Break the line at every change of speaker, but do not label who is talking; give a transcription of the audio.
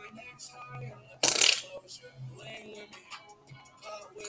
my next high. I'm looking closer. Lane with me.